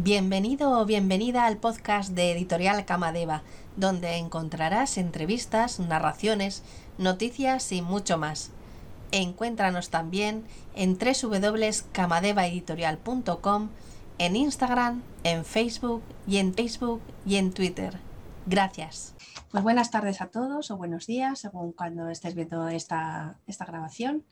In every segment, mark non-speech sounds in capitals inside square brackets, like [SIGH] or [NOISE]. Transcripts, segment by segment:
Bienvenido o bienvenida al podcast de Editorial Camadeva, donde encontrarás entrevistas, narraciones, noticias y mucho más. Encuéntranos también en www.camadevaeditorial.com, en Instagram, en Facebook y en Facebook y en Twitter. Gracias. Pues buenas tardes a todos o buenos días, según cuando estés viendo esta, esta grabación.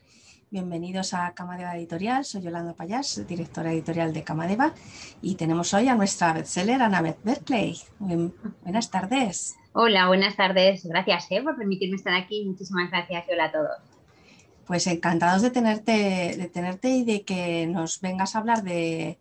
Bienvenidos a Camadeva Editorial, soy Yolanda Payás, directora editorial de Camadeva y tenemos hoy a nuestra bestseller Annabeth Berkeley. buenas tardes. Hola, buenas tardes. Gracias eh, por permitirme estar aquí. Muchísimas gracias, hola a todos. Pues encantados de tenerte, de tenerte y de que nos vengas a hablar de,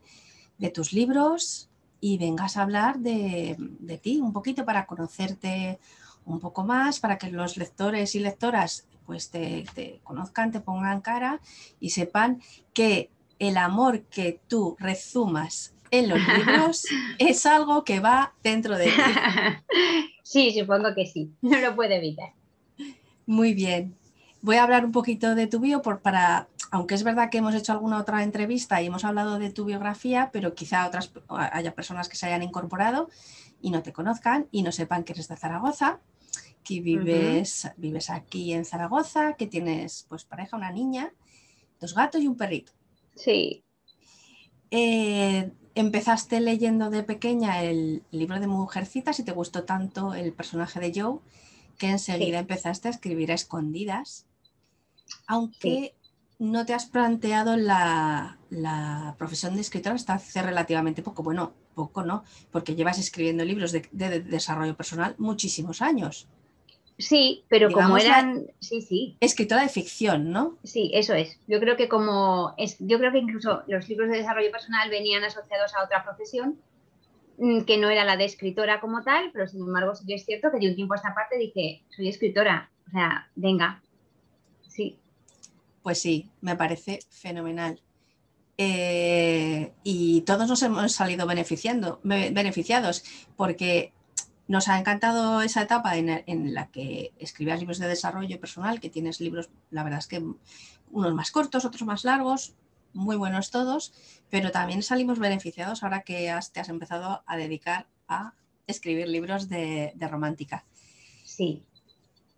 tus libros y vengas a hablar de, de ti un poquito para conocerte un poco más, para que los lectores y lectoras pues te, conozcan, te pongan cara y sepan que el amor que tú rezumas en los libros [LAUGHS] es algo que va dentro de ti. [LAUGHS] Sí, supongo que sí, no lo puedo evitar. Muy bien. Voy a hablar un poquito de tu bio por, para, aunque es verdad que hemos hecho alguna otra entrevista y hemos hablado de tu biografía, pero quizá otras haya personas que se hayan incorporado y no te conozcan y no sepan que eres de Zaragoza que vives, vives aquí en Zaragoza, que tienes pues pareja, una niña, dos gatos y un perrito. Sí. Eh, empezaste leyendo de pequeña el libro de Mujercitas y te gustó tanto el personaje de Joe que enseguida empezaste a escribir a escondidas, aunque no te has planteado la, profesión de escritora hasta hace relativamente poco. Bueno, poco no, porque llevas escribiendo libros de desarrollo personal muchísimos años. Sí, pero como eran, sí, sí. Escritora de ficción, ¿no? Sí, eso es. Yo creo que como es, yo creo que incluso los libros de desarrollo personal venían asociados a otra profesión mm, que no era la de escritora como tal, pero sin embargo sí que es cierto que de un tiempo a esta parte dije, soy escritora, o sea, venga. Pues sí, me parece fenomenal. Eh, y todos nos hemos salido beneficiando, beneficiados, porque nos ha encantado esa etapa en, la que escribías libros de desarrollo personal, que tienes libros, la verdad es que unos más cortos, otros más largos, muy buenos todos, pero también salimos beneficiados ahora que te has empezado a dedicar a escribir libros de, romántica. Sí.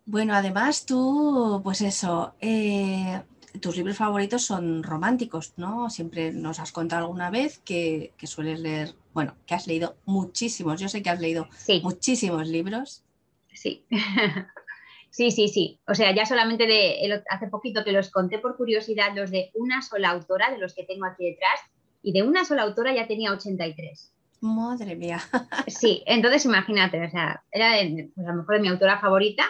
Bueno, además tú, pues eso, eh, tus libros favoritos son románticos, ¿no? Siempre nos has contado alguna vez que, sueles leer, bueno, que has leído muchísimos, yo sé que has leído muchísimos libros. Sí. [LAUGHS] sí, sí, sí. O sea, ya solamente de hace poquito que los conté por curiosidad, los de una sola autora, de los que tengo aquí detrás, y de una sola autora ya tenía 83. Madre mía. [LAUGHS] Sí, entonces imagínate, o sea, era pues a lo mejor de mi autora favorita,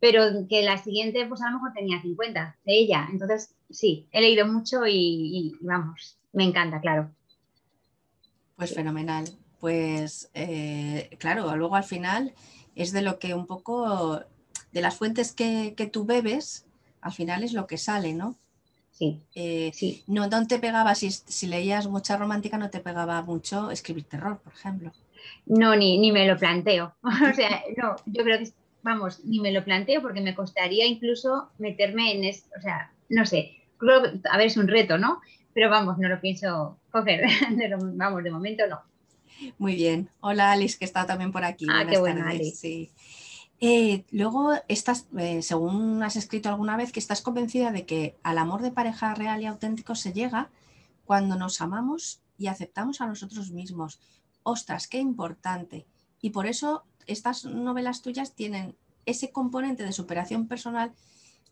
pero que la siguiente pues a lo mejor tenía 50 de ella. Entonces, sí, he leído mucho y, vamos, me encanta, claro. Pues fenomenal. Pues eh, claro, luego al final es de lo que un poco, de las fuentes que, tú bebes, al final es lo que sale, ¿no? Sí, eh, sí. No, no te pegaba, si, si leías mucha romántica, no te pegaba mucho escribir terror, por ejemplo. No, ni, ni me lo planteo. [LAUGHS] o sea, no, yo creo que vamos, ni me lo planteo porque me costaría incluso meterme en esto, o sea, no sé, creo a ver, es un reto, ¿no? Pero vamos, no lo pienso coger, [LAUGHS] vamos, de momento no. Muy bien. Hola Alice, que está también por aquí. Ah, qué buena, Alice. Sí. Eh, luego, estás, eh, según has escrito alguna vez, que estás convencida de que al amor de pareja real y auténtico se llega cuando nos amamos y aceptamos a nosotros mismos. Ostras, qué importante. Y por eso estas novelas tuyas tienen ese componente de superación personal,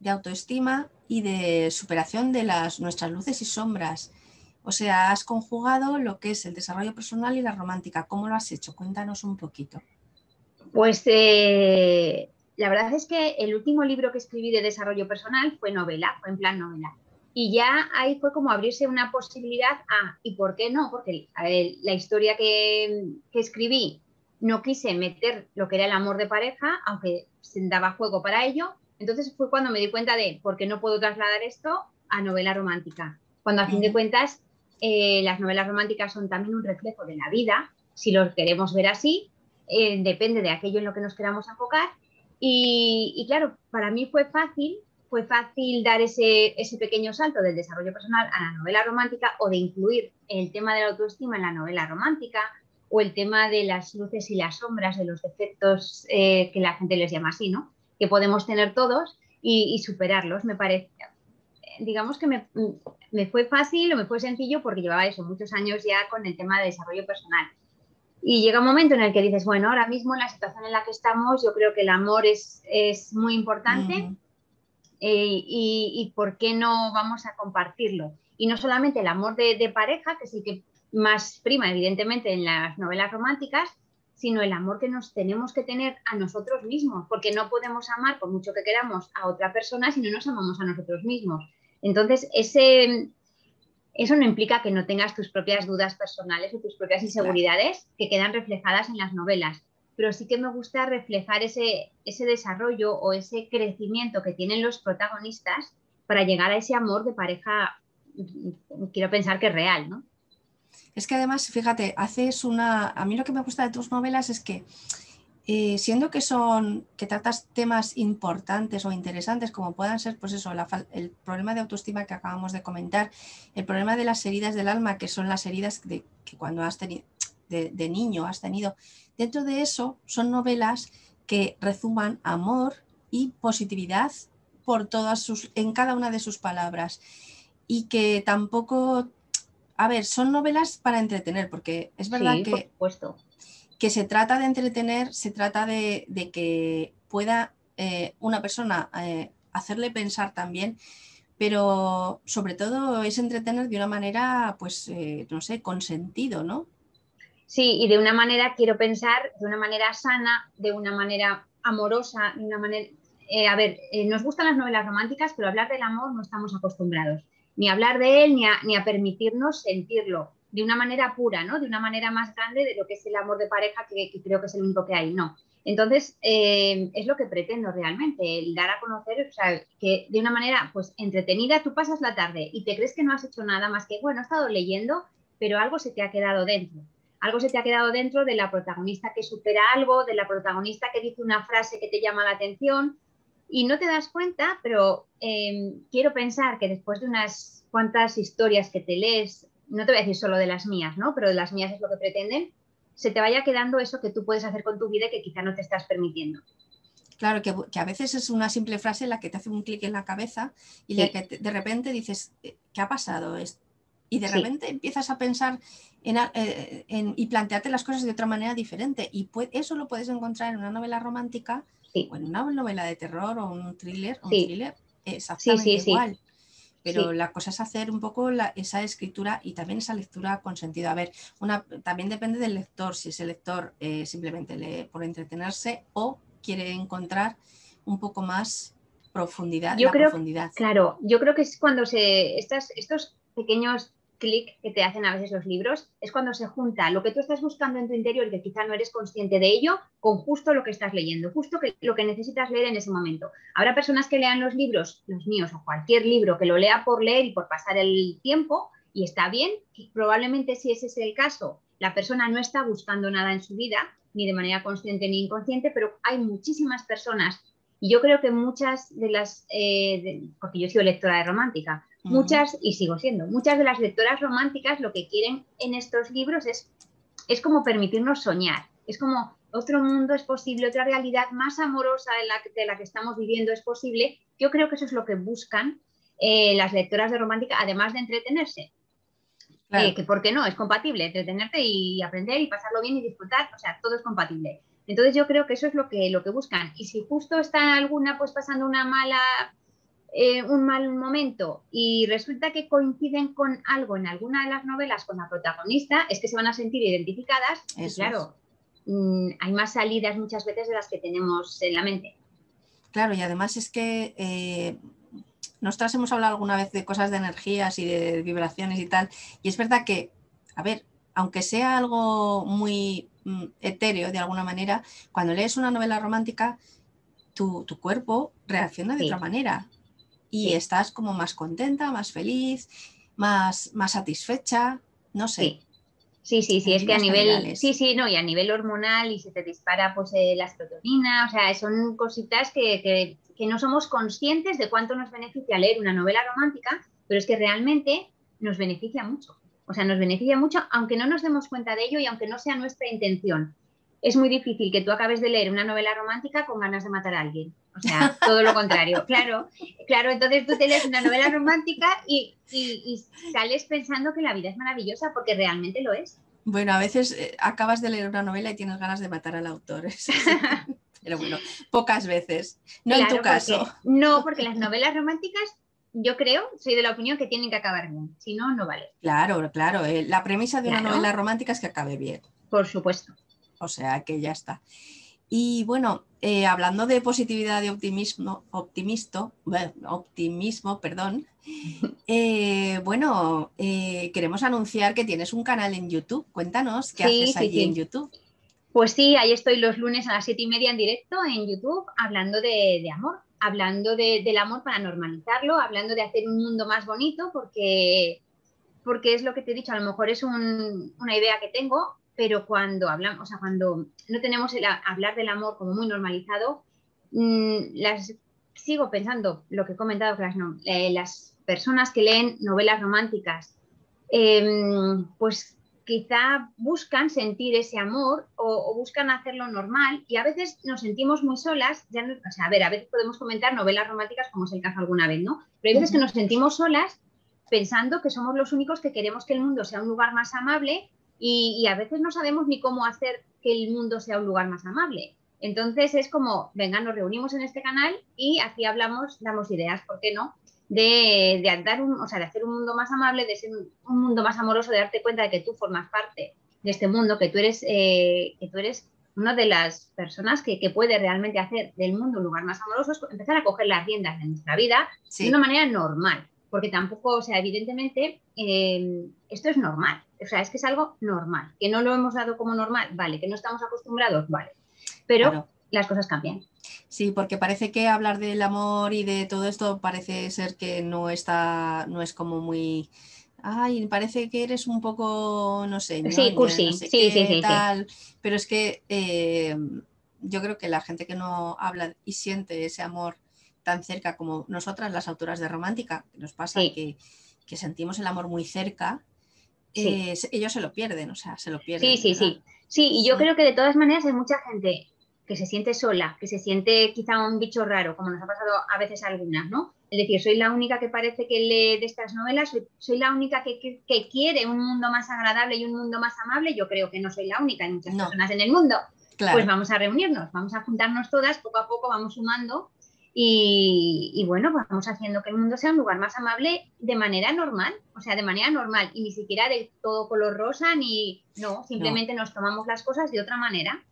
de autoestima y de superación de las, nuestras luces y sombras. O sea, has conjugado lo que es el desarrollo personal y la romántica. ¿Cómo lo has hecho? Cuéntanos un poquito. Pues eh, la verdad es que el último libro que escribí de desarrollo personal fue novela, fue en plan novela. Y ya ahí fue como abrirse una posibilidad a, ¿y por qué no? Porque la historia que, que escribí no quise meter lo que era el amor de pareja, aunque se daba juego para ello. Entonces fue cuando me di cuenta de por qué no puedo trasladar esto a novela romántica. Cuando a fin de cuentas eh, las novelas románticas son también un reflejo de la vida, si lo queremos ver así, eh, depende de aquello en lo que nos queramos enfocar. Y, claro, para mí fue fácil fue fácil dar ese, ese pequeño salto del desarrollo personal a la novela romántica o de incluir el tema de la autoestima en la novela romántica o el tema de las luces y las sombras, de los defectos eh, que la gente les llama así, ¿no? Que podemos tener todos y, superarlos, me parece. Digamos que me, me, fue fácil o me fue sencillo porque llevaba eso muchos años ya con el tema de desarrollo personal. Y llega un momento en el que dices, bueno, ahora mismo en la situación en la que estamos, yo creo que el amor es, es muy importante eh, y, y, por qué no vamos a compartirlo. Y no solamente el amor de, de pareja, que es el que más prima, evidentemente, en las novelas románticas, sino el amor que nos tenemos que tener a nosotros mismos, porque no podemos amar por mucho que queramos a otra persona si no nos amamos a nosotros mismos. Entonces, ese, eso no implica que no tengas tus propias dudas personales o tus propias inseguridades que quedan reflejadas en las novelas, pero sí que me gusta reflejar ese, ese desarrollo o ese crecimiento que tienen los protagonistas para llegar a ese amor de pareja, quiero pensar que es real, ¿no? Es que además, fíjate, haces una. A mí lo que me gusta de tus novelas es que, eh, siendo que son, que tratas temas importantes o interesantes, como puedan ser, pues eso, el problema de autoestima que acabamos de comentar, el problema de las heridas del alma, que son las heridas de, que cuando has tenido, de, niño has tenido, dentro de eso son novelas que rezuman amor y positividad por todas sus, en cada una de sus palabras y que tampoco a ver, son novelas para entretener, porque es verdad que, que se trata de entretener, se trata de, que pueda eh, una persona eh, hacerle pensar también, pero sobre todo es entretener de una manera, pues, eh, no sé, con sentido, ¿no? Sí, y de una manera, quiero pensar, de una manera sana, de una manera amorosa, de una manera... a ver, nos gustan las novelas románticas, pero hablar del amor no estamos acostumbrados ni hablar de él, ni a, ni a permitirnos sentirlo de una manera pura, ¿no? De una manera más grande de lo que es el amor de pareja, que, creo que es el único que hay, no. Entonces, eh, es lo que pretendo realmente, el dar a conocer, o sea, que de una manera, pues, entretenida, tú pasas la tarde y te crees que no has hecho nada más que, bueno, he estado leyendo, pero algo se te ha quedado dentro. Algo se te ha quedado dentro de la protagonista que supera algo, de la protagonista que dice una frase que te llama la atención, y no te das cuenta, pero em, quiero pensar que después de unas cuantas historias que te lees, no te voy a decir solo de las mías, ¿no? Pero de las mías es lo que pretenden, se te vaya quedando eso que tú puedes hacer con tu vida y que quizá no te estás permitiendo. Claro, que, a veces es una simple frase la que te hace un clic en la cabeza y la que de repente dices, eh, ¿qué ha pasado? Y de repente empiezas a pensar eh, en, y plantearte las cosas de otra manera diferente. Y eso lo puedes encontrar en una novela romántica o en una novela de terror o un thriller, un thriller exactamente igual. Pero la cosa es hacer un poco esa escritura y también esa lectura con sentido. A ver, una, también depende del lector, si ese lector eh, simplemente lee por entretenerse o quiere encontrar un poco más profundidad. Yo creo, profundidad. Claro, yo creo que es cuando se estas, estos pequeños clic que te hacen a veces los libros, es cuando se junta lo que tú estás buscando en tu interior que quizá no eres consciente de ello, con justo lo que estás leyendo, justo que, lo que necesitas leer en ese momento. Habrá personas que lean los libros, los míos o cualquier libro, que lo lea por leer y por pasar el tiempo, y está bien, probablemente si ese es el caso, la persona no está buscando nada en su vida, ni de manera consciente ni inconsciente, pero hay muchísimas personas, y yo creo que muchas de las, eh, porque yo soy lectora de romántica, Muchas, y sigo siendo, muchas de las lectoras románticas lo que quieren en estos libros es, es como permitirnos soñar, es como otro mundo es posible, otra realidad más amorosa de la, de la que estamos viviendo es posible. Yo creo que eso es lo que buscan eh, las lectoras de romántica, además de entretenerse. Eh, que, ¿por qué no? Es compatible, entretenerte y aprender y pasarlo bien y disfrutar, o sea, todo es compatible. Entonces yo creo que eso es lo que, lo que buscan. Y si justo está alguna pues pasando una mala eh, un mal momento y resulta que coinciden con algo en alguna de las novelas con la protagonista, es que se van a sentir identificadas y claro, mm, hay más salidas muchas veces de las que tenemos en la mente. Claro, y además es que eh, nosotras hemos hablado alguna vez de cosas de energías y de vibraciones y tal, y es verdad que, a ver, aunque sea algo muy mm, etéreo de alguna manera, cuando lees una novela romántica, tu, cuerpo reacciona de otra manera y estás como más contenta, más feliz, más, más satisfecha, no sé. Sí, sí, sí, es que a nivel, sí, sí, no, y a nivel hormonal y se te dispara pues eh, la o sea, son cositas que, que, no somos conscientes de cuánto nos beneficia leer una novela romántica, pero es que realmente nos beneficia mucho. O sea, nos beneficia mucho, aunque no nos demos cuenta de ello y aunque no sea nuestra intención. Es muy difícil que tú acabes de leer una novela romántica con ganas de matar a alguien. O sea, todo lo contrario. [LAUGHS] Claro, claro, entonces tú te lees una novela romántica y, sales pensando que la vida es maravillosa porque realmente lo es. Bueno, a veces eh, acabas de leer una novela y tienes ganas de matar al autor. [LAUGHS] Pero bueno, pocas veces. No en tu caso. no, porque las novelas románticas, yo creo, soy de la opinión que tienen que acabar bien. Si no, no vale. Claro, claro. Eh, la premisa de una novela romántica es que acabe bien. Por supuesto. O sea que ya está. Y bueno, eh, hablando de positividad y optimismo, optimisto, optimismo, perdón, [LAUGHS] eh, bueno, eh, queremos anunciar que tienes un canal en YouTube. Cuéntanos qué haces allí en YouTube. Pues sí, ahí estoy los lunes a las siete y media en directo en YouTube hablando de, amor, hablando del amor para normalizarlo, hablando de hacer un mundo más bonito, porque, porque es lo que te he dicho, a lo mejor es una idea que tengo, pero cuando hablamos, o sea, cuando no tenemos el hablar del amor como muy normalizado, mm, las, sigo pensando lo que he comentado, que las, eh, las personas que leen novelas románticas, em, pues quizá buscan sentir ese amor o, buscan hacerlo normal y a veces nos sentimos muy solas, ya o sea, a ver, a veces podemos comentar novelas románticas como es el caso alguna vez, ¿no? Pero hay veces que nos sentimos solas pensando que somos los únicos que queremos que el mundo sea un lugar más amable y, a veces no sabemos ni cómo hacer que el mundo sea un lugar más amable. Entonces es como, venga, nos reunimos en este canal y aquí hablamos, damos ideas, ¿por qué no? De, de, dar un, o sea, de hacer un mundo más amable, de ser un, mundo más amoroso, de darte cuenta de que tú formas parte de este mundo, que tú eres, eh, que tú eres una de las personas que, que, puede realmente hacer del mundo un lugar más amoroso, es empezar a coger las riendas de nuestra vida de una manera normal, porque tampoco, o sea, evidentemente, eh, esto es normal. O sea, es que es algo normal. Que no lo hemos dado como normal, vale. Que no estamos acostumbrados, vale. Pero las cosas cambian. Sí, porque parece que hablar del amor y de todo esto parece ser que no está, no es como muy. Ay, parece que eres un poco, no sé, sí, cursi, sí, sí, sí, tal. Pero es que eh, yo creo que la gente que no habla y siente ese amor tan cerca como nosotras, las autoras de romántica, nos pasa que, que sentimos el amor muy cerca, eh, ellos se lo pierden, o sea, se lo pierden. Sí, sí, sí. Sí, y yo creo que de todas maneras hay mucha gente que se siente sola, que se siente quizá un bicho raro, como nos ha pasado a veces a algunas, ¿no? Es decir, soy la única que parece que lee de estas novelas, soy, la única que, quiere un mundo más agradable y un mundo más amable. Yo creo que no soy la única, hay muchas personas en el mundo. Pues vamos a reunirnos, vamos a juntarnos todas, poco a poco vamos sumando y, bueno, pues vamos haciendo que el mundo sea un lugar más amable de manera normal, o sea, de manera normal, y ni siquiera de todo color rosa, ni no, simplemente nos tomamos las cosas de otra manera.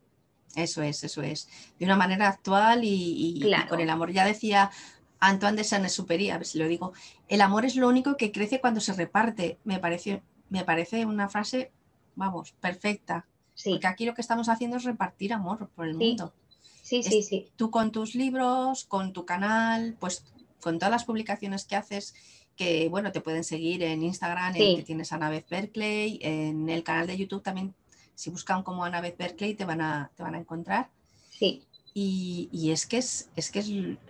Eso es, eso es, de una manera actual y, con el amor. Ya decía Antoine de Saint-Exupéry, a ver si lo digo, el amor es lo único que crece cuando se reparte. Me parece, me parece una frase, vamos, perfecta. Sí. Porque aquí lo que estamos haciendo es repartir amor por el mundo. Sí, sí, sí. Tú con tus libros, con tu canal, pues con todas las publicaciones que haces, que bueno, te pueden seguir en Instagram, en que tienes Anabeth Berkeley, en el canal de YouTube también, si buscan como Anabeth Berkeley te van a, te van a encontrar. Sí. Y, es que es, es que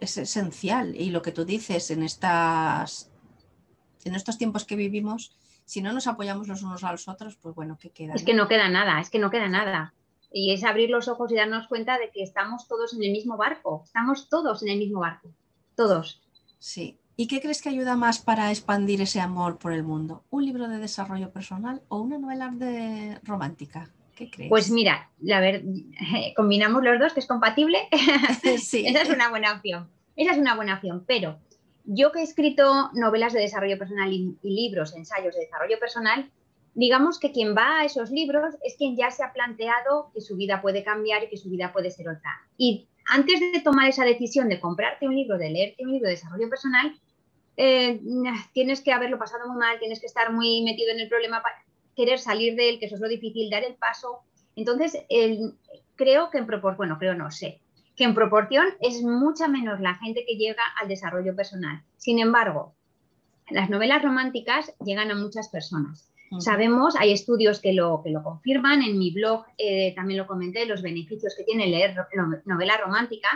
es, esencial. Y lo que tú dices en estas en estos tiempos que vivimos, si no nos apoyamos los unos a los otros, pues bueno, ¿qué queda? Es que no queda nada, es que no queda nada y es abrir los ojos y darnos cuenta de que estamos todos en el mismo barco, estamos todos en el mismo barco, todos. Sí. ¿Y qué crees que ayuda más para expandir ese amor por el mundo? ¿Un libro de desarrollo personal o una novela de romántica? ¿Qué crees? Pues mira, la ver, [LAUGHS] combinamos los dos, que es compatible. [LAUGHS] sí. [LAUGHS] Esa es una buena opción. Esa es una buena opción, pero yo que he escrito novelas de desarrollo personal y libros, ensayos de desarrollo personal, digamos que quien va a esos libros es quien ya se ha planteado que su vida puede cambiar y que su vida puede ser otra. Y antes de tomar esa decisión de comprarte un libro, de leerte un libro de desarrollo personal, eh, tienes que haberlo pasado muy mal, tienes que estar muy metido en el problema para querer salir de él, que eso es lo difícil, dar el paso. Entonces, creo que en proporción, bueno, creo no sé, que en proporción es mucha menos la gente que llega al desarrollo personal. Sin embargo, las novelas románticas llegan a muchas personas Sabemos, hay estudios que lo, que lo confirman, en mi blog eh, también lo comenté, los beneficios que tiene leer novela romántica.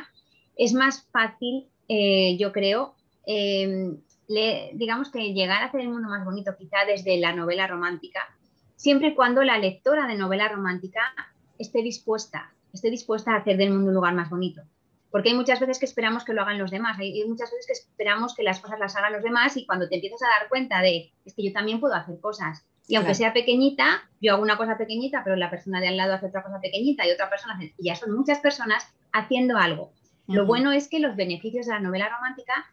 Es más fácil, eh, yo creo, em, digamos que llegar a hacer el mundo más bonito quizá desde la novela romántica, siempre y cuando la lectora de novela romántica esté dispuesta, esté dispuesta a hacer del mundo un lugar más bonito. Porque hay muchas veces que esperamos que lo hagan los demás, hay muchas veces que esperamos que las cosas las hagan los demás y cuando te empiezas a dar cuenta de, es que yo también puedo hacer cosas. Y aunque sea pequeñita, yo hago una cosa pequeñita, pero la persona de al lado hace otra cosa pequeñita y otra persona hace, y ya son muchas personas haciendo algo. Lo bueno es que los beneficios de la novela romántica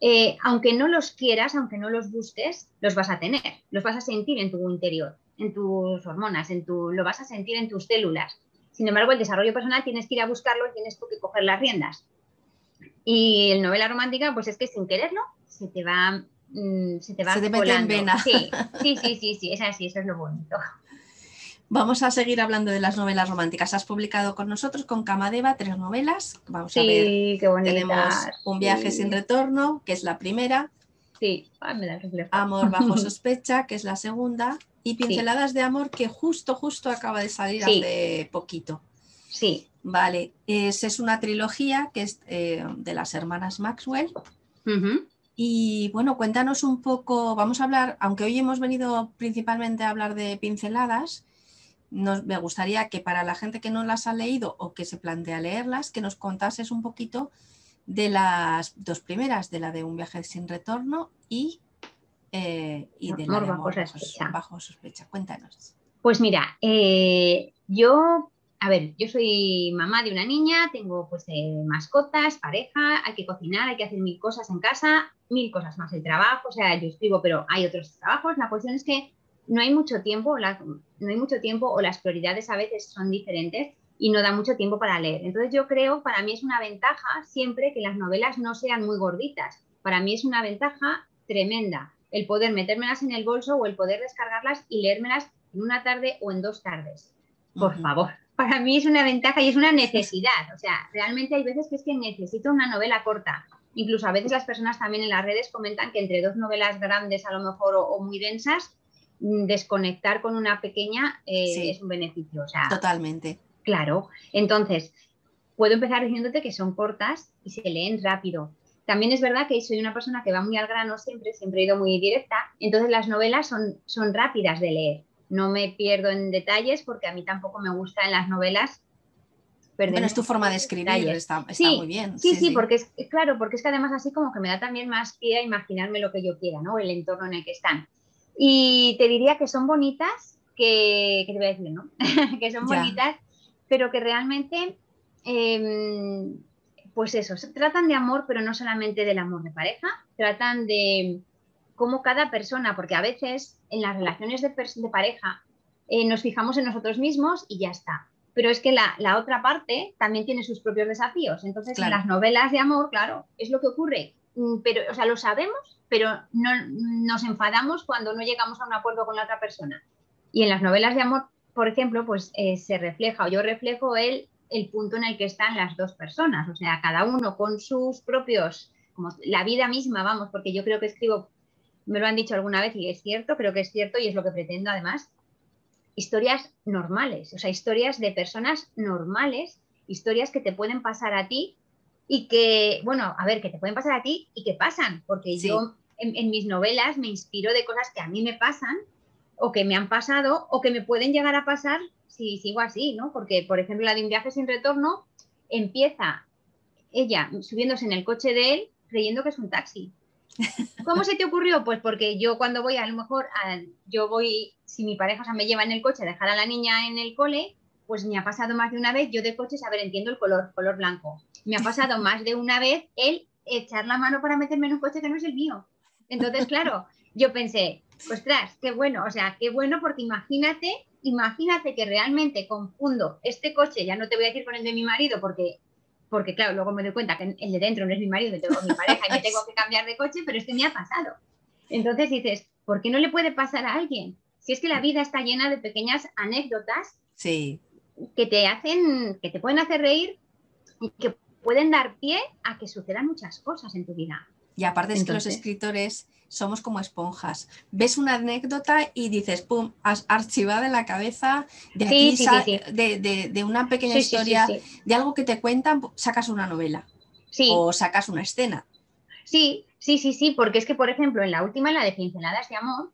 eh, aunque no los quieras, aunque no los busques, los vas a tener, los vas a sentir en tu interior, en tus hormonas, en tu, lo vas a sentir en tus células. Sin embargo, el desarrollo personal tienes que ir a buscarlo y tienes que coger las riendas. Y el novela romántica, pues es que sin quererlo, se te va, mm, se te va se te mete en vena. Sí, sí, sí, sí, sí, es así, eso es lo bonito. Vamos a seguir hablando de las novelas románticas. Has publicado con nosotros, con Camadeva, tres novelas. Vamos a ver. Qué Tenemos Un viaje sin retorno, que es la primera. Sí, Amor bajo [LAUGHS] sospecha, que es la segunda. Y Pinceladas de amor, que justo, justo acaba de salir hace poquito. Sí. Vale, es, es una trilogía que es eh, de las hermanas Maxwell. Y bueno, cuéntanos un poco, vamos a hablar, aunque hoy hemos venido principalmente a hablar de pinceladas, me gustaría que para la gente que no las ha leído o que se plantea leerlas, que nos contases un poquito de las dos primeras, de la de un viaje sin retorno y, eh, de la de amor bajo, sospecha. Cuéntanos. Pues mira, eh, yo, a ver, yo soy mamá de una niña, tengo pues eh, mascotas, pareja, hay que cocinar, hay que hacer mil cosas en casa, mil cosas más el trabajo, o sea, yo escribo, pero hay otros trabajos. La cuestión es que no hay mucho tiempo, no hay mucho tiempo o las prioridades a veces son diferentes y no da mucho tiempo para leer. Entonces yo creo, para mí es una ventaja siempre que las novelas no sean muy gorditas. Para mí es una ventaja tremenda el poder metérmelas en el bolso o el poder descargarlas y leérmelas en una tarde o en dos tardes. Por favor, para mí es una ventaja y es una necesidad. O sea, realmente hay veces que es que necesito una novela corta. Incluso a veces las personas también en las redes comentan que entre dos novelas grandes a lo mejor o muy densas, Mm, desconectar con una pequeña eh, es un beneficio. Totalmente. Claro. Entonces, puedo empezar diciéndote que son cortas y se leen rápido. También es verdad que soy una persona que va muy al grano siempre, siempre he ido muy directa, entonces las novelas son, son rápidas de leer. No me pierdo en detalles porque a mí tampoco me gusta en las novelas Bueno, es tu forma de escribir, está, muy bien. Sí, sí, porque es claro, porque es que además así como que me da también más pie a imaginarme lo que yo quiera, ¿no? El entorno en el que están. Y te diría que son bonitas, que, te voy a decir, ¿no? [LAUGHS] que son bonitas, pero que realmente, em, pues eso, tratan de amor, pero no solamente del amor de pareja, tratan de cómo cada persona, porque a veces en las relaciones de, de pareja eh, nos fijamos en nosotros mismos y ya está. Pero es que la, otra parte también tiene sus propios desafíos. Entonces, en las novelas de amor, claro, es lo que ocurre. Mm, pero, o sea, lo sabemos, pero no, nos enfadamos cuando no llegamos a un acuerdo con la otra persona. Y en las novelas de amor, por ejemplo, pues eh, se refleja o yo reflejo el, el punto en el que están las dos personas, o sea, cada uno con sus propios, como la vida misma, vamos, porque yo creo que escribo, me lo han dicho alguna vez y es cierto, creo que es cierto y es lo que pretendo además, historias normales, o sea, historias de personas normales, historias que te pueden pasar a ti y que, bueno, a ver, que te pueden pasar a ti y que pasan, porque yo en, mis novelas me inspiro de cosas que a mí me pasan o que me han pasado o que me pueden llegar a pasar si sigo así, ¿no? Porque, por ejemplo, la de un viaje sin retorno empieza ella subiéndose en el coche de él creyendo que es un taxi. ¿Cómo se te ocurrió? Pues porque yo cuando voy, a lo mejor, yo voy, si mi pareja o sea, me lleva en el coche a dejar a la niña en el cole, pues me ha pasado más de una vez, yo de coche, a ver, entiendo el color, color blanco. Me ha pasado [LAUGHS] más de una vez el echar la mano para meterme en un coche que no es el mío. Entonces, claro, yo pensé, ostras, qué bueno, o sea, qué bueno porque imagínate, imagínate que realmente confundo este coche, ya no te voy a decir con el de mi marido porque porque claro, luego me doy cuenta que el de dentro no es mi marido, tengo mi pareja y me tengo que cambiar de coche, pero esto me ha pasado. Entonces dices, ¿por qué no le puede pasar a alguien? Si es que la vida está llena de pequeñas anécdotas sí que te hacen, que te pueden hacer reír y que pueden dar pie a que sucedan muchas cosas en tu vida. Y aparte es que los escritores somos como esponjas. Ves una anécdota y dices, pum, archivada en la cabeza, de aquí, de, una pequeña historia, de algo que te cuentan, sacas una novela o sacas una escena. Sí, sí, sí, sí, porque es que, por ejemplo, en la última, en la de Pinceladas de Amor,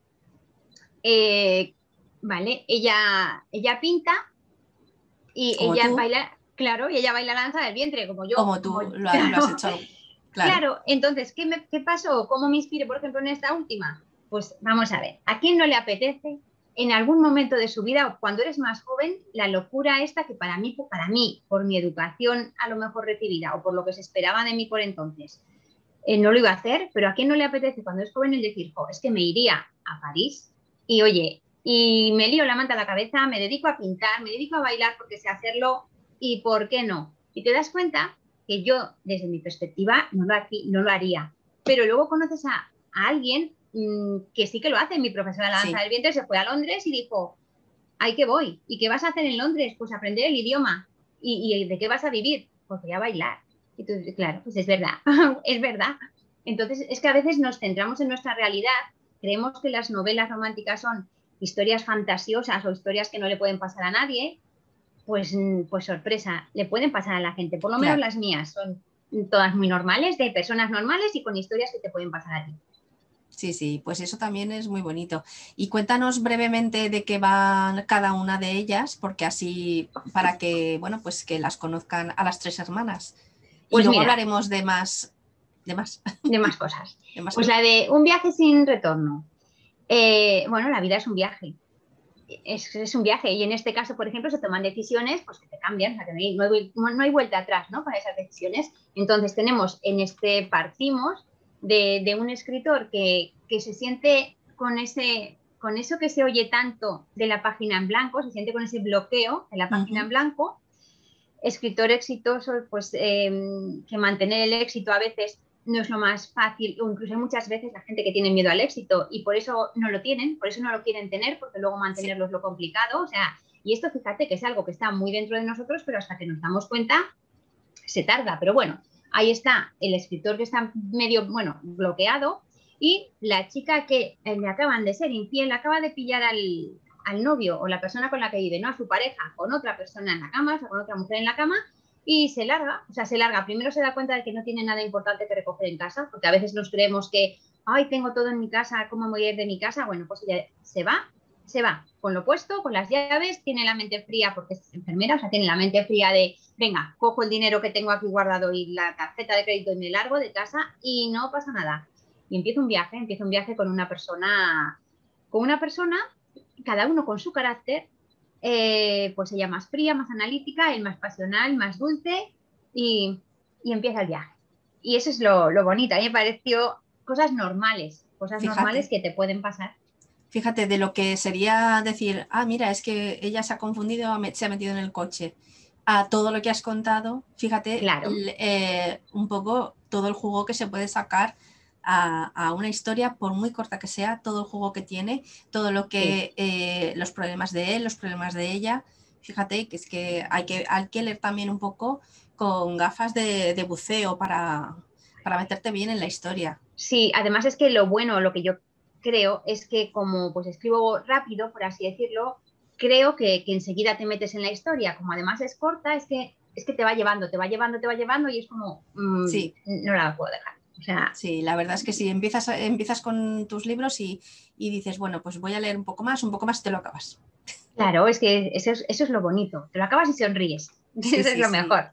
eh, ¿vale? Ella, ella pinta y ella baila, claro, y ella baila lanza del vientre, como yo. Como tú lo, has [LAUGHS] hecho. Claro. entonces, ¿qué, me, ¿qué pasó? ¿Cómo me inspiré, por ejemplo, en esta última? Pues vamos a ver, ¿a quién no le apetece en algún momento de su vida, cuando eres más joven, la locura esta que para mí, para mí, por mi educación a lo mejor recibida o por lo que se esperaba de mí por entonces, eh, no lo iba a hacer, pero ¿a quién no le apetece cuando es joven el decir, es que me iría a París y oye, y me lío la manta a la cabeza, me dedico a pintar, me dedico a bailar porque sé hacerlo y por qué no. Y te das cuenta que yo, desde mi perspectiva, no lo, no lo haría. Pero luego conoces a, alguien mm, que sí que lo hace. Mi profesora Lanza del Vientre se fue a Londres y dijo, ¿ay qué voy? ¿Y qué vas a hacer en Londres? Pues aprender el idioma. ¿Y, de qué vas a vivir? Pues voy a bailar. Y tú, claro, pues es verdad, [LAUGHS] es verdad. Entonces, es que a veces nos centramos en nuestra realidad, creemos que las novelas románticas son historias fantasiosas o historias que no le pueden pasar a nadie, pues, pues sorpresa, le pueden pasar a la gente. Por lo menos las mías son todas muy normales, de personas normales y con historias que te pueden pasar a ti. Sí, sí, pues eso también es muy bonito. Y cuéntanos brevemente de qué van cada una de ellas, porque así para que, bueno, pues que las conozcan a las tres hermanas. Pues y luego hablaremos de más, de más. [LAUGHS] De más cosas. pues la de un viaje sin retorno. Eh, bueno, la vida es un viaje. Es, un viaje y en este caso, por ejemplo, se toman decisiones pues, que te cambian, o sea, que no, hay, vuelta atrás ¿no? para esas decisiones. Entonces tenemos en este partimos de, un escritor que, se siente con, ese, con eso que se oye tanto de la página en blanco, se siente con ese bloqueo de la página en blanco. Escritor exitoso, pues em, que mantener el éxito a veces no es lo más fácil, o incluso muchas veces la gente que tiene miedo al éxito y por eso no lo tienen, por eso no lo quieren tener, porque luego mantenerlo es lo complicado. O sea, y esto fíjate que es algo que está muy dentro de nosotros, pero hasta que nos damos cuenta se tarda. Pero bueno, ahí está el escritor que está medio, bueno, bloqueado y la chica que eh, le acaban de ser infiel, acaba de pillar al, al novio o la persona con la que vive, no a su pareja, con otra persona en la cama, o sea, con otra mujer en la cama, y se larga, o sea, se larga. Primero se da cuenta de que no tiene nada importante que recoger en casa, porque a veces nos creemos que, ay, tengo todo en mi casa, ¿cómo voy a ir de mi casa? Bueno, pues ella se va, se va con lo puesto, con las llaves, tiene la mente fría porque es enfermera, o sea, tiene la mente fría de, venga, cojo el dinero que tengo aquí guardado y la tarjeta de crédito y me largo de casa y no pasa nada. Y empieza un viaje, empieza un viaje con una persona, con una persona, cada uno con su carácter, eh, pues ella más fría, más analítica, él más pasional, más dulce y, empieza el viaje. Y eso es lo, bonito, a mí me pareció cosas normales, cosas normales que te pueden pasar. Fíjate, de lo que sería decir, ah, mira, es que ella se ha confundido, se ha metido en el coche, a todo lo que has contado, fíjate, eh, un poco todo el jugo que se puede sacar a, una historia, por muy corta que sea, todo el juego que tiene, todo lo que, eh, los problemas de él, los problemas de ella. Fíjate que es que hay que, hay que leer también un poco con gafas de, buceo para, para meterte bien en la historia. Sí, además es que lo bueno, lo que yo creo es que como pues escribo rápido, por así decirlo, creo que, enseguida te metes en la historia. Como además es corta, es que, es que te va llevando, te va llevando, te va llevando y es como, mm, sí. no la puedo dejar sí, la verdad es que si empiezas, empiezas con tus libros y, dices, bueno, pues voy a leer un poco más, un poco más, te lo acabas. Claro, es que eso es, lo bonito. Te lo acabas y sonríes. [LAUGHS] eso es lo mejor.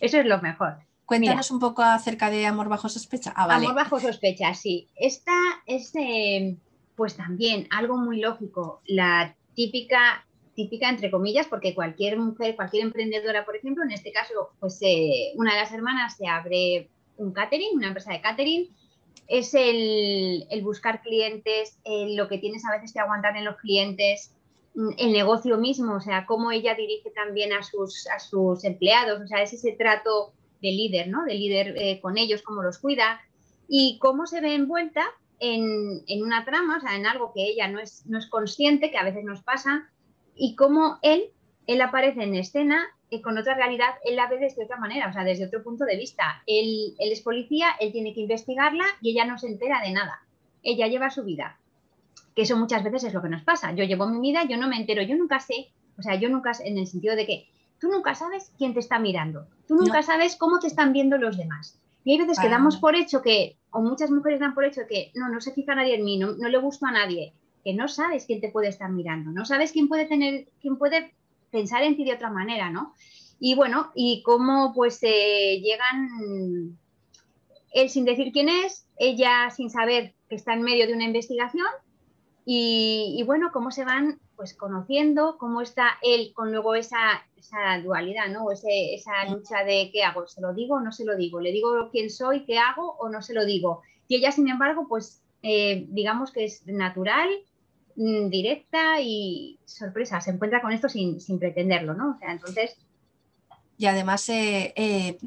Eso es lo mejor. Cuéntanos un poco acerca de Amor bajo sospecha. Ah, Amor bajo sospecha, sí. Esta es, eh, pues también algo muy lógico. La típica, típica entre comillas, porque cualquier mujer, cualquier emprendedora, por ejemplo, en este caso, pues eh, una de las hermanas se abre un catering, una empresa de catering, es el, buscar clientes, lo que tienes a veces que aguantar en los clientes, mm, el negocio mismo, o sea, cómo ella dirige también a sus, a sus empleados, o sea, es ese trato de líder, ¿no? De líder eh, con ellos, cómo los cuida y cómo se ve envuelta en, en, una trama, o sea, en algo que ella no es, no es consciente, que a veces nos pasa, y cómo él, él aparece en escena con otra realidad, él la ve desde otra manera, o sea, desde otro punto de vista. Él, es policía, él tiene que investigarla y ella no se entera de nada. ella lleva su vida. Que eso muchas veces es lo que nos pasa. Yo llevo mi vida, yo no me entero, yo nunca sé, o sea, yo nunca, en el sentido de que tú nunca sabes quién te está mirando, tú nunca sabes cómo te están viendo los demás. Y hay veces que damos por hecho que, o muchas mujeres dan por hecho que no, no se fija nadie en mí, no, no le gusta a nadie, que no sabes quién te puede estar mirando, no sabes quién puede tener, quién puede pensar en ti de otra manera, ¿no? Y bueno, y cómo pues eh, llegan él sin decir quién es, ella sin saber que está en medio de una investigación y, bueno, cómo se van pues conociendo, cómo está él con luego esa, esa dualidad, ¿no? Ese, esa lucha de qué hago, ¿se lo digo o no se lo digo? ¿Le digo quién soy, qué hago o no se lo digo? Y ella, sin embargo, pues eh, digamos que es natural, directa y sorpresa, se encuentra con esto sin, sin pretenderlo, ¿no? O sea, entonces... Y además eh, eh,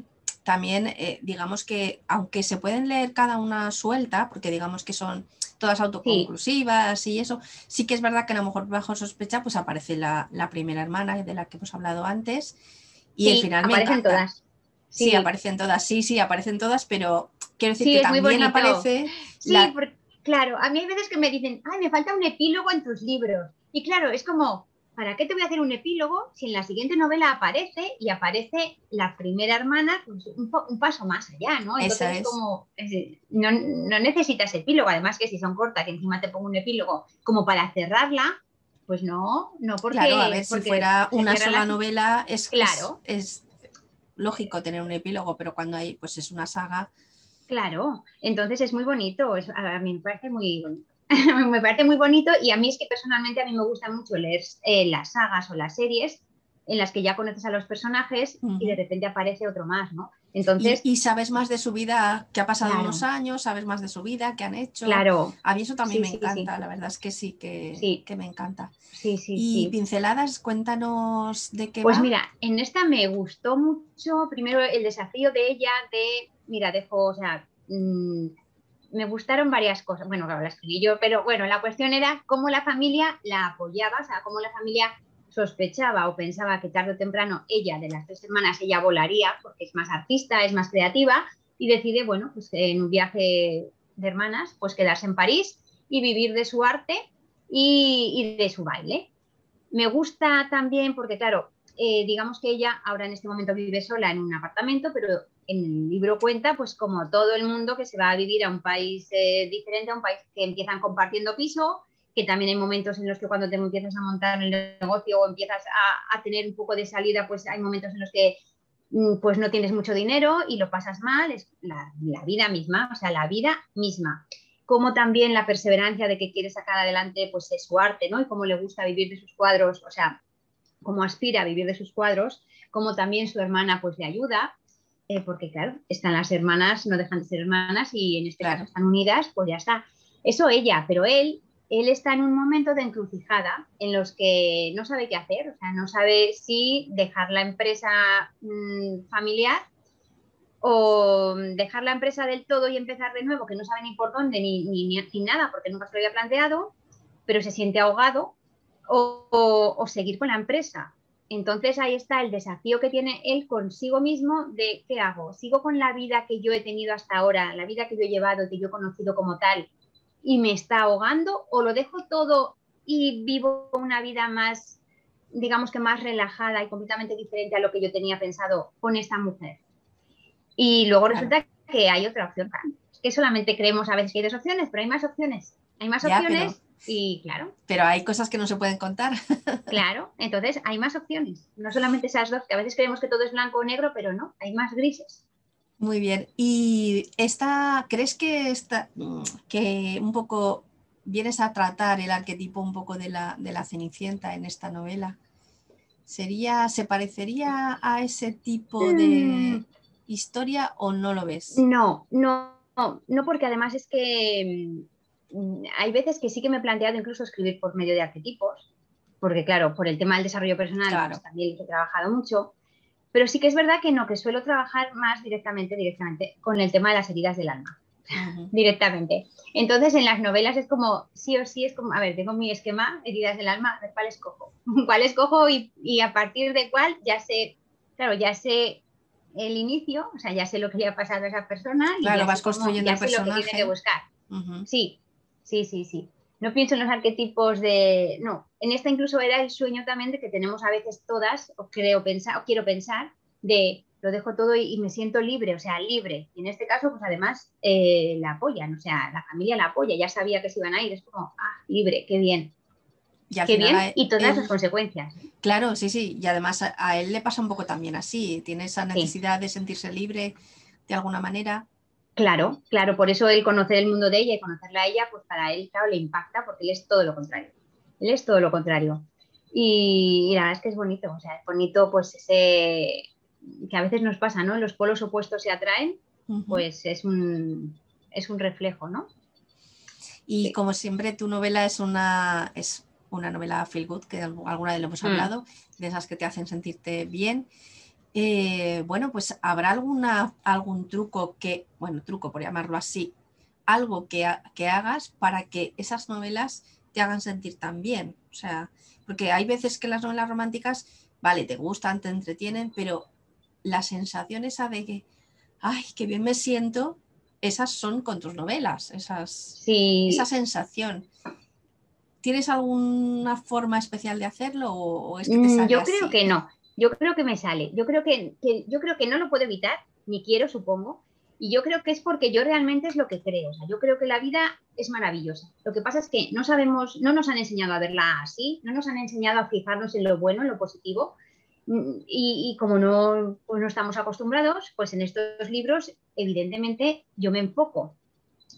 también eh, digamos que aunque se pueden leer cada una suelta, porque digamos que son todas autoconclusivas y eso, sí que es verdad que a lo mejor bajo sospecha pues aparece la, primera hermana de la que hemos hablado antes y el final aparecen todas. Sí. aparecen todas, sí, sí, aparecen todas, pero quiero decir que también aparece... Sí, claro, a mí hay veces que me dicen, ay, me falta un epílogo en tus libros. Y claro, es como, ¿para qué te voy a hacer un epílogo si en la siguiente novela aparece y aparece la primera hermana pues, un, paso más allá, ¿no? Entonces es. como, no, necesitas epílogo, además que si son cortas y encima te pongo un epílogo como para cerrarla, pues no, no porque... Claro, a ver, si fuera una sola novela es, claro. es, lógico tener un epílogo, pero cuando hay, pues es una saga... Claro, entonces es muy bonito, a mí me parece muy bonito. [LAUGHS] me parece muy bonito y a mí es que personalmente a mí me gusta mucho leer eh, las sagas o las series en las que ya conoces a los personajes y de repente aparece otro más, ¿no? Entonces, y, sabes más de su vida, que ha pasado unos años, sabes más de su vida, qué han hecho. Claro. A mí eso también me encanta, la verdad es que sí, que, que me encanta. Sí, sí, y pinceladas, cuéntanos de qué Pues mira, en esta me gustó mucho, primero el desafío de ella de, mira, dejo, o sea, mm, me gustaron varias cosas. Bueno, claro, la escribí yo, pero bueno, la cuestión era cómo la familia la apoyaba, o sea, cómo la familia sospechaba o pensaba que tarde o temprano ella, de las tres hermanas, ella volaría, porque es más artista, es más creativa, y decide, bueno, pues en un viaje de hermanas, pues quedarse en París y vivir de su arte y, de su baile. Me gusta también porque, claro, eh, digamos que ella ahora en este momento vive sola en un apartamento, pero en el libro cuenta, pues como todo el mundo que se va a vivir a un país eh, diferente, a un país que empiezan compartiendo piso, que también hay momentos en los que cuando te empiezas a montar el negocio o empiezas a, tener un poco de salida, pues hay momentos en los que mm, pues no tienes mucho dinero y lo pasas mal, es la, vida misma, o sea, la vida misma. Como también la perseverancia de que quiere sacar adelante pues es su arte, ¿no? Y cómo le gusta vivir de sus cuadros, o sea, cómo aspira a vivir de sus cuadros, como también su hermana pues le ayuda, eh, porque claro, están las hermanas, no dejan de ser hermanas y en este caso están unidas, pues ya está. Eso ella, pero él, él está en un momento de encrucijada en los que no sabe qué hacer, o sea, no sabe si dejar la empresa mm, familiar o dejar la empresa del todo y empezar de nuevo, que no sabe ni por dónde ni, ni, ni nada, porque nunca se lo había planteado, pero se siente ahogado, o seguir con la empresa. Entonces ahí está el desafío que tiene él consigo mismo de qué hago, sigo con la vida que yo he tenido hasta ahora, la vida que yo he llevado, que yo he conocido como tal, y me está ahogando, o lo dejo todo y vivo una vida más, digamos que más relajada y completamente diferente a lo que yo tenía pensado con esta mujer. Y luego resulta que hay otra opción, que solamente creemos a veces que hay dos opciones, pero hay más opciones. Hay más opciones y claro. Pero hay cosas que no se pueden contar. [LAUGHS] Claro, entonces hay más opciones, no solamente esas dos, que a veces creemos que todo es blanco o negro, pero no, hay más grises. Muy bien. ¿Y esta, crees que, esta, que un poco vienes a tratar el arquetipo un poco de la, de la Cenicienta en esta novela? ¿Sería, ¿Se parecería a ese tipo de mm. historia o no lo ves? No, no, no, porque además es que Mm, hay veces que sí que me he planteado incluso escribir por medio de arquetipos, porque claro, por el tema del desarrollo personal pues, también he trabajado mucho, pero sí que es verdad que no, que suelo trabajar más directamente, directamente con el tema de las heridas del alma, [LAUGHS] directamente. Entonces en las novelas es como, sí o sí, es como, a ver, tengo mi esquema, heridas del alma, a ver cuál escojo, [LAUGHS] cuál escojo y, y a partir de cuál ya sé, claro, ya sé el inicio, o sea, ya sé lo que le ha pasado a esa persona. Claro, vas construyendo el personaje. que buscar. Sí, sí, sí, sí. No pienso en los arquetipos de. No, en esta incluso era el sueño también de que tenemos a veces todas, o creo pensar, o quiero pensar, de lo dejo todo y, me siento libre, o sea, libre. Y en este caso, pues además eh, la apoyan, o sea, la familia la apoya, ya sabía que se iban a ir, es como, ah, libre, qué bien. Y qué bien, y todas las consecuencias. Claro, sí, sí, y además a, él le pasa un poco también así, tiene esa necesidad de sentirse libre de alguna manera. Claro, claro, por eso el conocer el mundo de ella y conocerla a ella, pues para él, claro, le impacta porque él es todo lo contrario. Él es todo lo contrario. Y, y la verdad es que es bonito, o sea, es bonito pues ese, que a veces nos pasa, ¿no? Los polos opuestos se atraen, pues es un, es un reflejo, ¿no? Y como siempre, tu novela es una, es una novela feel good, que alguna vez lo hemos mm. hablado, de esas que te hacen sentirte bien. Eh, bueno, pues habrá alguna, algún truco que, bueno, truco por llamarlo así, algo que, que hagas para que esas novelas te hagan sentir tan bien. O sea, porque hay veces que las novelas románticas, vale, te gustan, te entretienen, pero la sensación esa de que, ay, qué bien me siento, esas son con tus novelas, esas, esa sensación. ¿Tienes alguna forma especial de hacerlo o, es que te mm, sale Yo creo que no, yo creo que me sale, yo creo que, yo creo que no lo puedo evitar, ni quiero, supongo, y yo creo que es porque yo realmente es lo que creo, o sea, yo creo que la vida es maravillosa. Lo que pasa es que no sabemos, no nos han enseñado a verla así, no nos han enseñado a fijarnos en lo bueno, en lo positivo, y, como no, pues no estamos acostumbrados, pues en estos libros, evidentemente, yo me enfoco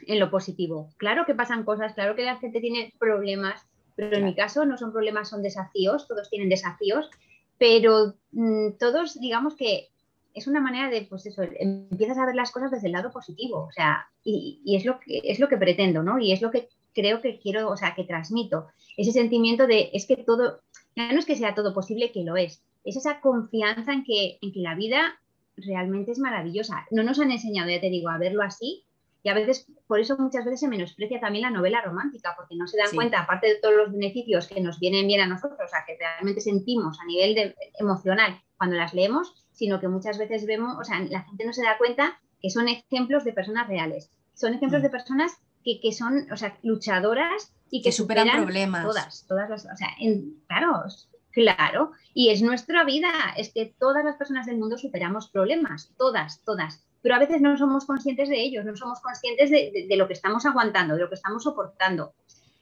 en lo positivo. Claro que pasan cosas, claro que la gente tiene problemas, pero en mi caso no son problemas, son desafíos, todos tienen desafíos, pero mm, todos, digamos que es una manera de, pues eso, empiezas a ver las cosas desde el lado positivo, o sea, y, y, es, lo que, es lo que pretendo, ¿no? Y es lo que creo que quiero, o sea, que transmito, ese sentimiento de, es que todo, ya no es que sea todo posible, que lo es, es esa confianza en que, en que la vida realmente es maravillosa. No nos han enseñado, ya te digo, a verlo así y a veces, por eso muchas veces se menosprecia también la novela romántica, porque no se dan cuenta, aparte de todos los beneficios que nos vienen bien a nosotros, o sea, que realmente sentimos a nivel de, emocional cuando las leemos, sino que muchas veces vemos, o sea, la gente no se da cuenta que son ejemplos de personas reales, son ejemplos mm. de personas que, que, son, o sea, luchadoras y que, superan, problemas. Todas, todas las, o sea, en, claro, Claro, y es nuestra vida, es que todas las personas del mundo superamos problemas, todas, todas, pero a veces no somos conscientes de ellos, no somos conscientes de, lo que estamos aguantando, de lo que estamos soportando.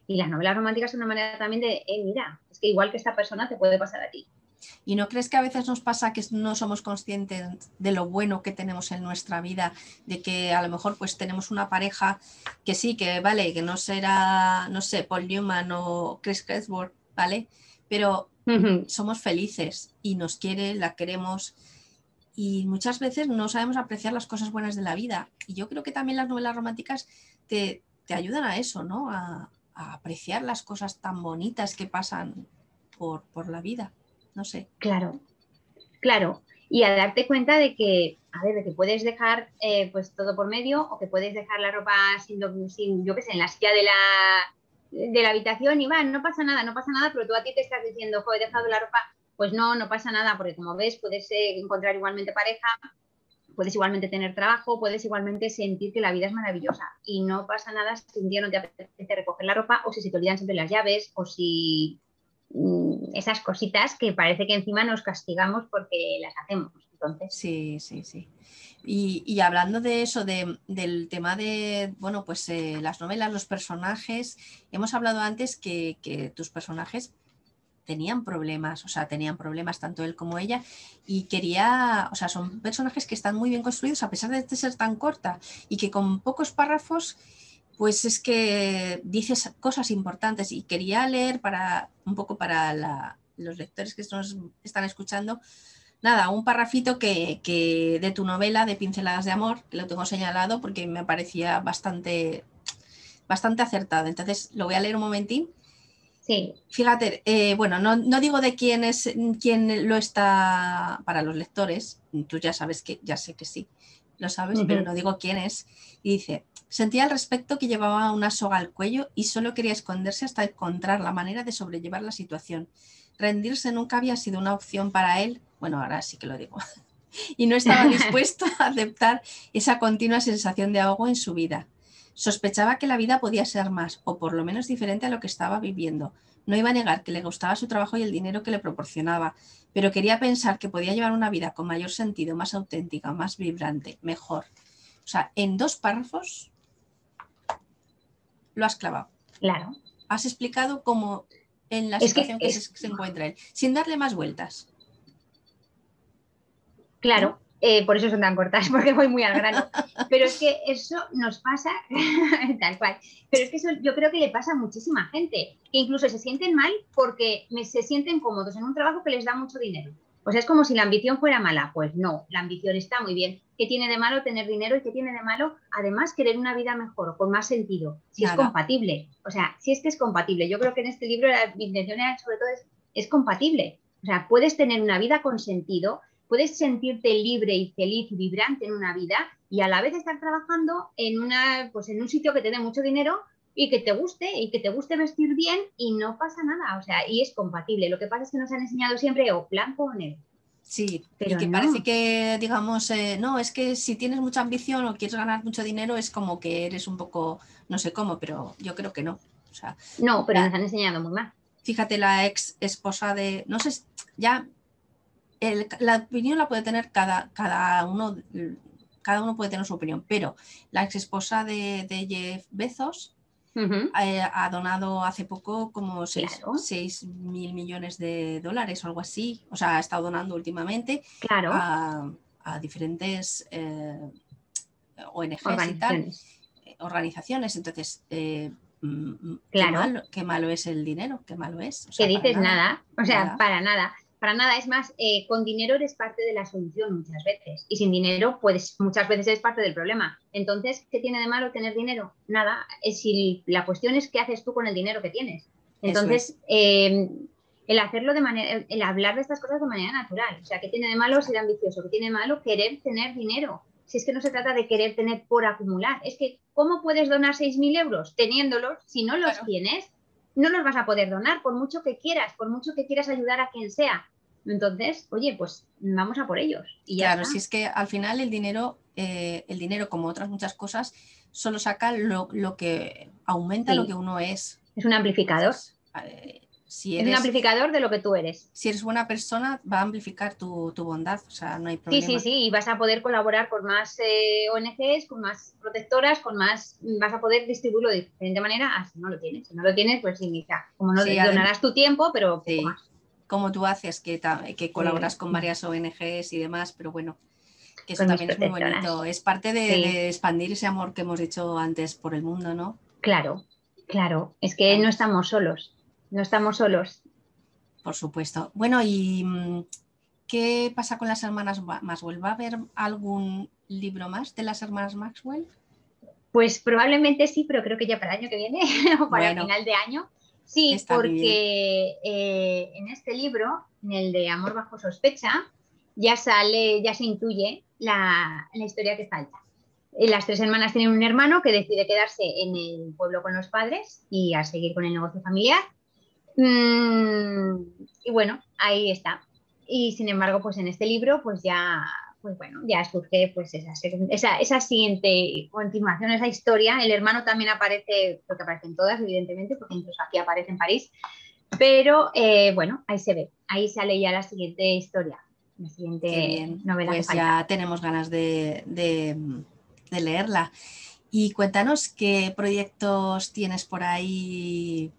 Y las novelas románticas son una manera también de, eh, mira, es que igual que esta persona te puede pasar a ti. ¿Y no crees que a veces nos pasa que no somos conscientes de lo bueno que tenemos en nuestra vida? De que a lo mejor pues tenemos una pareja que sí, que vale, que no será, no sé, Paul Newman o Chris Cresworth, ¿vale? Pero somos felices y nos quiere, la queremos y muchas veces no sabemos apreciar las cosas buenas de la vida. Y yo creo que también las novelas románticas te, ayudan a eso, ¿no? A, apreciar las cosas tan bonitas que pasan por, la vida. No sé. Claro, claro. Y a darte cuenta de que, a ver, de que puedes dejar eh, pues todo por medio o que puedes dejar la ropa sin, sin yo qué sé, en la silla de la, de la habitación y va, no pasa nada, no pasa nada, pero tú a ti te estás diciendo, joder, he dejado la ropa, pues no, no pasa nada, porque como ves, puedes eh, encontrar igualmente pareja, puedes igualmente tener trabajo, puedes igualmente sentir que la vida es maravillosa y no pasa nada si un día no te apetece recoger la ropa o si se te olvidan siempre las llaves o si mm, esas cositas que parece que encima nos castigamos porque las hacemos. Entonces, sí, sí, sí. Y, hablando de eso, del tema de, bueno, pues eh, las novelas, los personajes, hemos hablado antes que, tus personajes tenían problemas, o sea, tenían problemas tanto él como ella, y quería, o sea, son personajes que están muy bien construidos a pesar de ser tan corta y que con pocos párrafos, pues es que dices cosas importantes y quería leer para un poco para los lectores que nos están escuchando, nada, un parrafito que, de tu novela de Pinceladas de Amor, que lo tengo señalado porque me parecía bastante, bastante acertado. Entonces lo voy a leer un momentín. Sí. Fíjate, eh, bueno, no, digo de quién es quién lo está para los lectores, tú ya sabes que, ya sé que sí, lo sabes, pero no digo quién es. Y dice, sentía al respecto que llevaba una soga al cuello y solo quería esconderse hasta encontrar la manera de sobrellevar la situación. Rendirse nunca había sido una opción para él, bueno, ahora sí que lo digo, [LAUGHS] y no estaba [LAUGHS] dispuesto a aceptar esa continua sensación de ahogo en su vida. Sospechaba que la vida podía ser más, o por lo menos diferente a lo que estaba viviendo. No iba a negar que le gustaba su trabajo y el dinero que le proporcionaba, pero quería pensar que podía llevar una vida con mayor sentido, más auténtica, más vibrante, mejor. O sea, en dos párrafos lo has clavado. Claro. Has explicado cómo en la situación que, se, encuentra él, sin darle más vueltas. Claro, eh, por eso son tan cortas, [LAUGHS] porque voy muy al grano. Pero es que eso nos pasa [LAUGHS] tal cual. Pero es que eso yo creo que le pasa a muchísima gente, que incluso se sienten mal porque se sienten cómodos en un trabajo que les da mucho dinero. O sea, es como si la ambición fuera mala. Pues no, la ambición está muy bien. ¿Qué tiene de malo tener dinero y qué tiene de malo, además, querer una vida mejor o con más sentido? Si es compatible. O sea, si es que es compatible. Yo creo que en este libro la intención sobre todo es, es compatible. O sea, puedes tener una vida con sentido, puedes sentirte libre y feliz y vibrante en una vida y a la vez estar trabajando en, una, pues en un sitio que te dé mucho dinero y que te guste y que te guste vestir bien y no pasa nada, o sea, y es compatible. Lo que pasa es que nos han enseñado siempre o blanco o negro. Sí, pero y que parece que, digamos, eh, no, es que si tienes mucha ambición o quieres ganar mucho dinero es como que eres un poco, no sé cómo, pero yo creo que no. O sea, no, pero nos han enseñado muy mal. Fíjate, la ex esposa de, no sé, ya la opinión la puede tener cada, cada uno, cada uno puede tener su opinión, pero la ex esposa de, de Jeff Bezos eh, ha donado hace poco como 6 mil millones de dólares o algo así. O sea, ha estado donando últimamente a, diferentes eh, ONGs organizaciones. y tal, organizaciones. Entonces, eh, mm, qué, malo, es el dinero, qué malo es. ¿Qué dices nada, o sea, para nada para nada. Es más, eh, con dinero eres parte de la solución muchas veces y sin dinero, pues muchas veces eres parte del problema. Entonces, ¿qué tiene de malo tener dinero? Nada. Es si la cuestión es qué haces tú con el dinero que tienes. Entonces, em, el hacerlo de manera, el hablar de estas cosas de manera natural. O sea, ¿qué tiene de malo ser ambicioso? ¿Qué tiene de malo querer tener dinero? Si es que no se trata de querer tener por acumular. Es que, ¿cómo puedes donar 6.000 euros teniéndolos si no los tienes? No los vas a poder donar, por mucho que quieras, por mucho que quieras ayudar a quien sea. Entonces, oye, pues vamos a por ellos. Y claro, si es que al final el dinero, eh, el dinero, como otras muchas cosas, solo saca lo, que aumenta lo que uno es. Es un amplificador. Si es un amplificador de lo que tú eres. Si eres buena persona, va a amplificar tu, bondad, o sea, no hay problema. Sí, sí, sí, y vas a poder colaborar con más eh, ONGs, con más protectoras, con más, vas a poder distribuirlo de diferente manera, ah, si no lo tienes. Si no lo tienes, pues significa, como no sí, donarás tu tiempo, pero poco más como tú haces, que, que colaboras con varias ONGs y demás, pero bueno, que eso también es muy bonito. Es parte de, expandir ese amor que hemos dicho antes por el mundo, ¿no? Claro, claro. Es que no estamos solos, no estamos solos. Por supuesto. Bueno, ¿y mm, qué pasa con las hermanas Maxwell? ¿Va a haber algún libro más de las hermanas Maxwell? Pues probablemente sí, pero creo que ya para el año que viene [LAUGHS] o para el final de año. Sí, porque eh, en este libro, en el de Amor bajo sospecha, ya sale, ya se intuye la, historia que falta. Eh, las tres hermanas tienen un hermano que decide quedarse en el pueblo con los padres y a seguir con el negocio familiar. Mm, y bueno, ahí está. Y sin embargo, pues en este libro, pues ya pues bueno, ya surge pues esa, esa, siguiente continuación, esa historia. El hermano también aparece, porque aparecen todas, evidentemente, porque incluso aquí aparece en París. Pero eh, bueno, ahí se ve, ahí sale ya la siguiente historia, la siguiente novela. Pues ya tenemos ganas de, leerla. Y cuéntanos qué proyectos tienes por ahí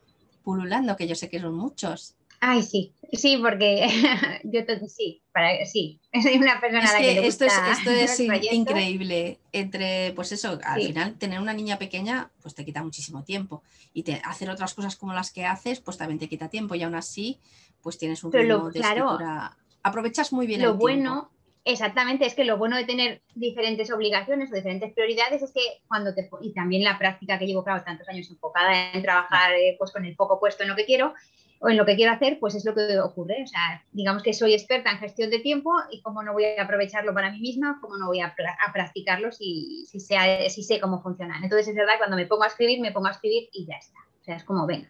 pululando, que yo sé que son muchos. Ay, sí, sí, porque [LAUGHS] yo sí, para, sí, [LAUGHS] soy una persona es que, esto es, esto es [LAUGHS] increíble. Entre, pues eso, al final tener una niña pequeña, pues te quita muchísimo tiempo. Y te, hacer otras cosas como las que haces, pues también te quita tiempo. Y aún así, pues tienes un de escritura. Aprovechas muy bien lo el bueno, Exactamente, es que lo bueno de tener diferentes obligaciones o diferentes prioridades es que cuando te y también la práctica que llevo claro tantos años enfocada en trabajar eh, pues con el foco puesto en lo que quiero, o en lo que quiero hacer, pues es lo que ocurre. O sea, digamos que soy experta en gestión de tiempo y cómo no voy a aprovecharlo para mí misma, cómo no voy a, practicarlo si, si, si sé cómo funcionan. Entonces, es verdad, cuando me pongo a escribir, me pongo a escribir y ya está. O sea, es como, venga.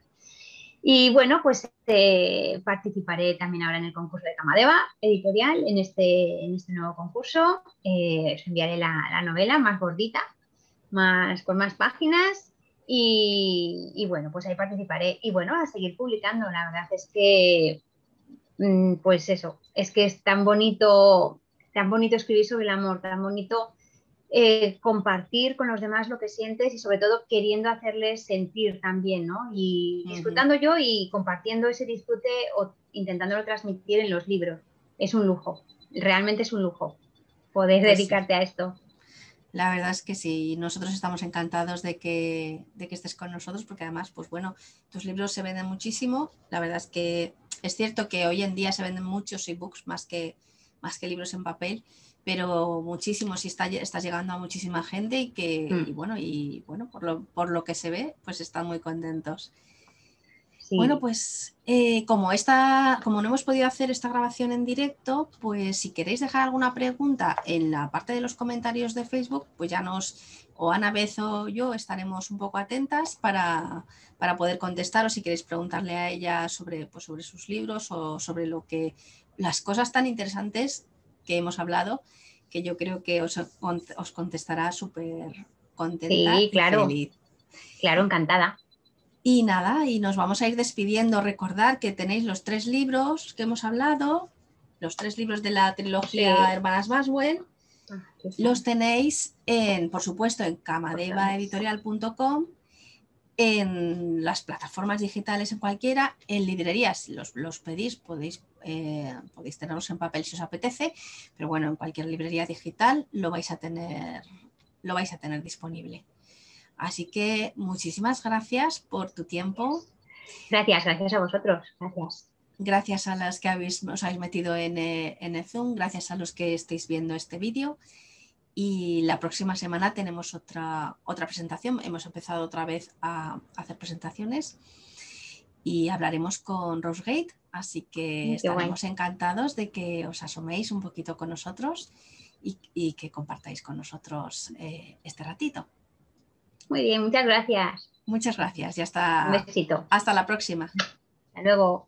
Y bueno, pues eh, participaré también ahora en el concurso de Camadeva editorial, en este, en este nuevo concurso. Eh, os enviaré la, la novela más gordita, más, con más páginas y, bueno, pues ahí participaré. Y bueno, a seguir publicando. La verdad es que, mm, pues eso, es que es tan bonito, tan bonito escribir sobre el amor, tan bonito eh, compartir con los demás lo que sientes y sobre todo queriendo hacerles sentir también, ¿no? Y disfrutando yo y compartiendo ese disfrute o intentándolo transmitir en los libros. Es un lujo, realmente es un lujo poder pues dedicarte a esto. La verdad es que sí, nosotros estamos encantados de que, de que estés con nosotros porque además, pues bueno, tus libros se venden muchísimo. La verdad es que es cierto que hoy en día se venden muchos ebooks más que, más que libros en papel, pero muchísimo, sí está, estás llegando a muchísima gente y que, mm. bueno, y bueno, por lo, por lo que se ve, pues están muy contentos. Bueno, pues eh, como, esta, como no hemos podido hacer esta grabación en directo, pues si queréis dejar alguna pregunta en la parte de los comentarios de Facebook, pues ya nos, o Ana Beth o yo estaremos un poco atentas para, para poder contestar o si queréis preguntarle a ella sobre, pues sobre sus libros o sobre lo que las cosas tan interesantes que hemos hablado, que yo creo que os, os contestará súper contenta. Sí, claro. Claro, encantada. Y nada, y nos vamos a ir despidiendo. Recordar que tenéis los tres libros que hemos hablado, los tres libros de la trilogía Hermanas Baswell. Ah, los tenéis en, por supuesto, en camadevaeditorial.com, en las plataformas digitales, en cualquiera, en librerías, los, los pedís, podéis eh, podéis tenerlos en papel si os apetece, pero bueno, en cualquier librería digital lo vais a tener, lo vais a tener disponible. Así que muchísimas gracias por tu tiempo. Gracias, gracias a vosotros. Gracias. Gracias a las que habéis, os habéis metido en, eh, en el Zoom, gracias a los que estéis viendo este vídeo. Y la próxima semana tenemos otra, otra presentación. Hemos empezado otra vez a hacer presentaciones y hablaremos con Rosegate, así que estaremos encantados de que os asoméis un poquito con nosotros y, que compartáis con nosotros eh, este ratito. Muy bien, muchas gracias. Muchas gracias y hasta, hasta la próxima. Hasta luego.